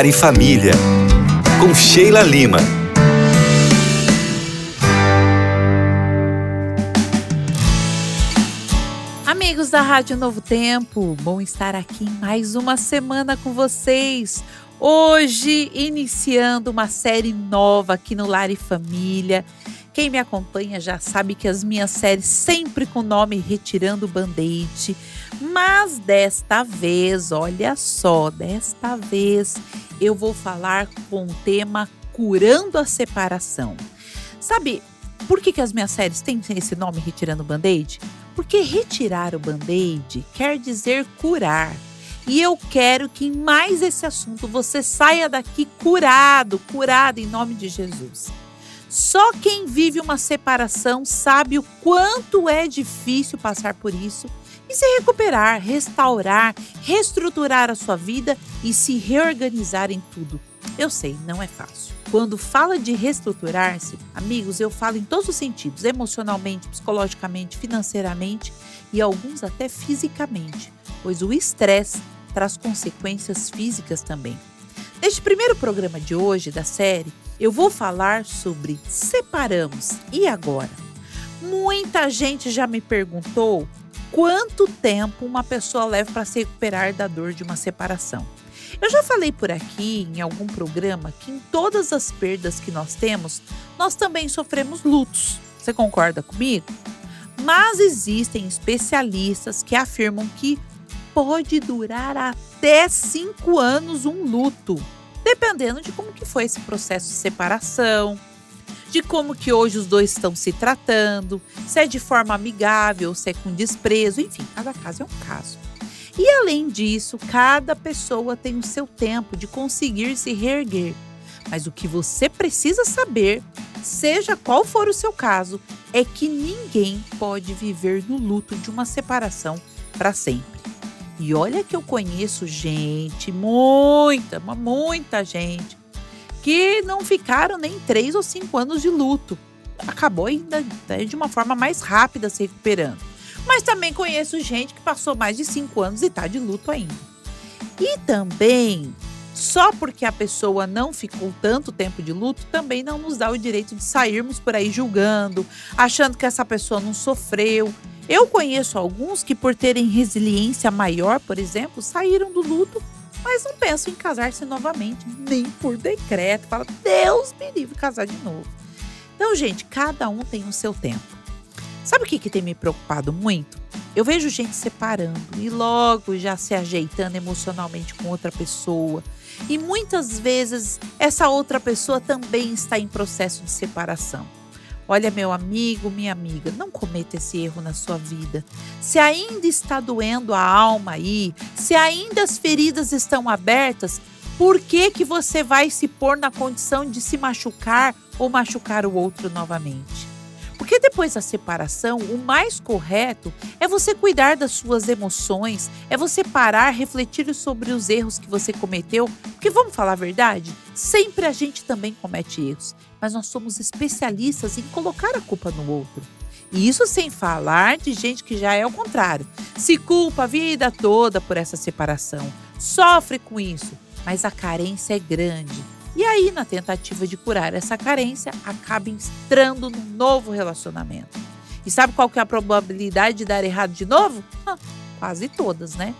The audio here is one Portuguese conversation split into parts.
Lar e Família, com Sheila Lima. Amigos da Rádio Novo Tempo, bom estar aqui mais uma semana com vocês. Hoje, iniciando uma série nova aqui no Lar e Família. Quem me acompanha já sabe que as minhas séries sempre com o nome Retirando o Band-Aid. Mas desta vez, olha só, desta vez eu vou falar com o tema Curando a Separação. Sabe por que, que as minhas séries têm esse nome Retirando o Band-Aid? Porque retirar o band-aid quer dizer curar. E eu quero que em mais esse assunto você saia daqui curado, curado em nome de Jesus. Só quem vive uma separação sabe o quanto é difícil passar por isso e se recuperar, restaurar, reestruturar a sua vida e se reorganizar em tudo. Eu sei, não é fácil. Quando fala de reestruturar-se, amigos, eu falo em todos os sentidos: emocionalmente, psicologicamente, financeiramente e alguns até fisicamente, pois o estresse traz consequências físicas também. Neste primeiro programa de hoje da série, eu vou falar sobre separamos e agora. Muita gente já me perguntou quanto tempo uma pessoa leva para se recuperar da dor de uma separação. Eu já falei por aqui em algum programa que em todas as perdas que nós temos, nós também sofremos lutos. Você concorda comigo? Mas existem especialistas que afirmam que pode durar até cinco anos um luto dependendo de como que foi esse processo de separação, de como que hoje os dois estão se tratando, se é de forma amigável, se é com desprezo, enfim, cada caso é um caso. E além disso, cada pessoa tem o seu tempo de conseguir se reerguer. Mas o que você precisa saber, seja qual for o seu caso, é que ninguém pode viver no luto de uma separação para sempre. E olha que eu conheço gente, muita, muita gente, que não ficaram nem três ou cinco anos de luto. Acabou ainda né, de uma forma mais rápida se recuperando. Mas também conheço gente que passou mais de cinco anos e está de luto ainda. E também, só porque a pessoa não ficou tanto tempo de luto, também não nos dá o direito de sairmos por aí julgando, achando que essa pessoa não sofreu. Eu conheço alguns que, por terem resiliência maior, por exemplo, saíram do luto, mas não pensam em casar-se novamente, nem por decreto. Fala, Deus me livre casar de novo. Então, gente, cada um tem o seu tempo. Sabe o que, que tem me preocupado muito? Eu vejo gente separando e logo já se ajeitando emocionalmente com outra pessoa. E muitas vezes essa outra pessoa também está em processo de separação. Olha, meu amigo, minha amiga, não cometa esse erro na sua vida. Se ainda está doendo a alma aí, se ainda as feridas estão abertas, por que que você vai se pôr na condição de se machucar ou machucar o outro novamente? Porque depois da separação, o mais correto é você cuidar das suas emoções, é você parar, refletir sobre os erros que você cometeu. Porque vamos falar a verdade? Sempre a gente também comete erros, mas nós somos especialistas em colocar a culpa no outro. E isso sem falar de gente que já é o contrário. Se culpa a vida toda por essa separação, sofre com isso, mas a carência é grande e aí, na tentativa de curar essa carência, acaba entrando num novo relacionamento. E sabe qual que é a probabilidade de dar errado de novo? Ah, quase todas, né?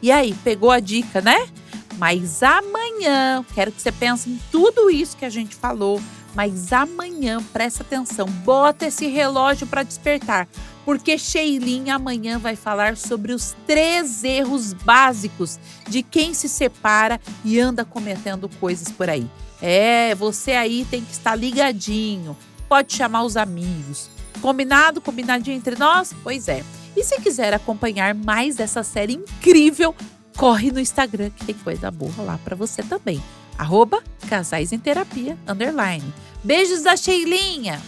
E aí, pegou a dica, né? Mas amanhã, quero que você pense em tudo isso que a gente falou, mas amanhã, presta atenção, bota esse relógio para despertar, porque Sheilinha amanhã vai falar sobre os três erros básicos de quem se separa e anda cometendo coisas por aí. É, você aí tem que estar ligadinho, pode chamar os amigos. Combinado? Combinadinho entre nós? Pois é. E se quiser acompanhar mais dessa série incrível, corre no Instagram que tem coisa boa lá para você também. Arroba Casais em Terapia, underline. Beijos da Sheilinha!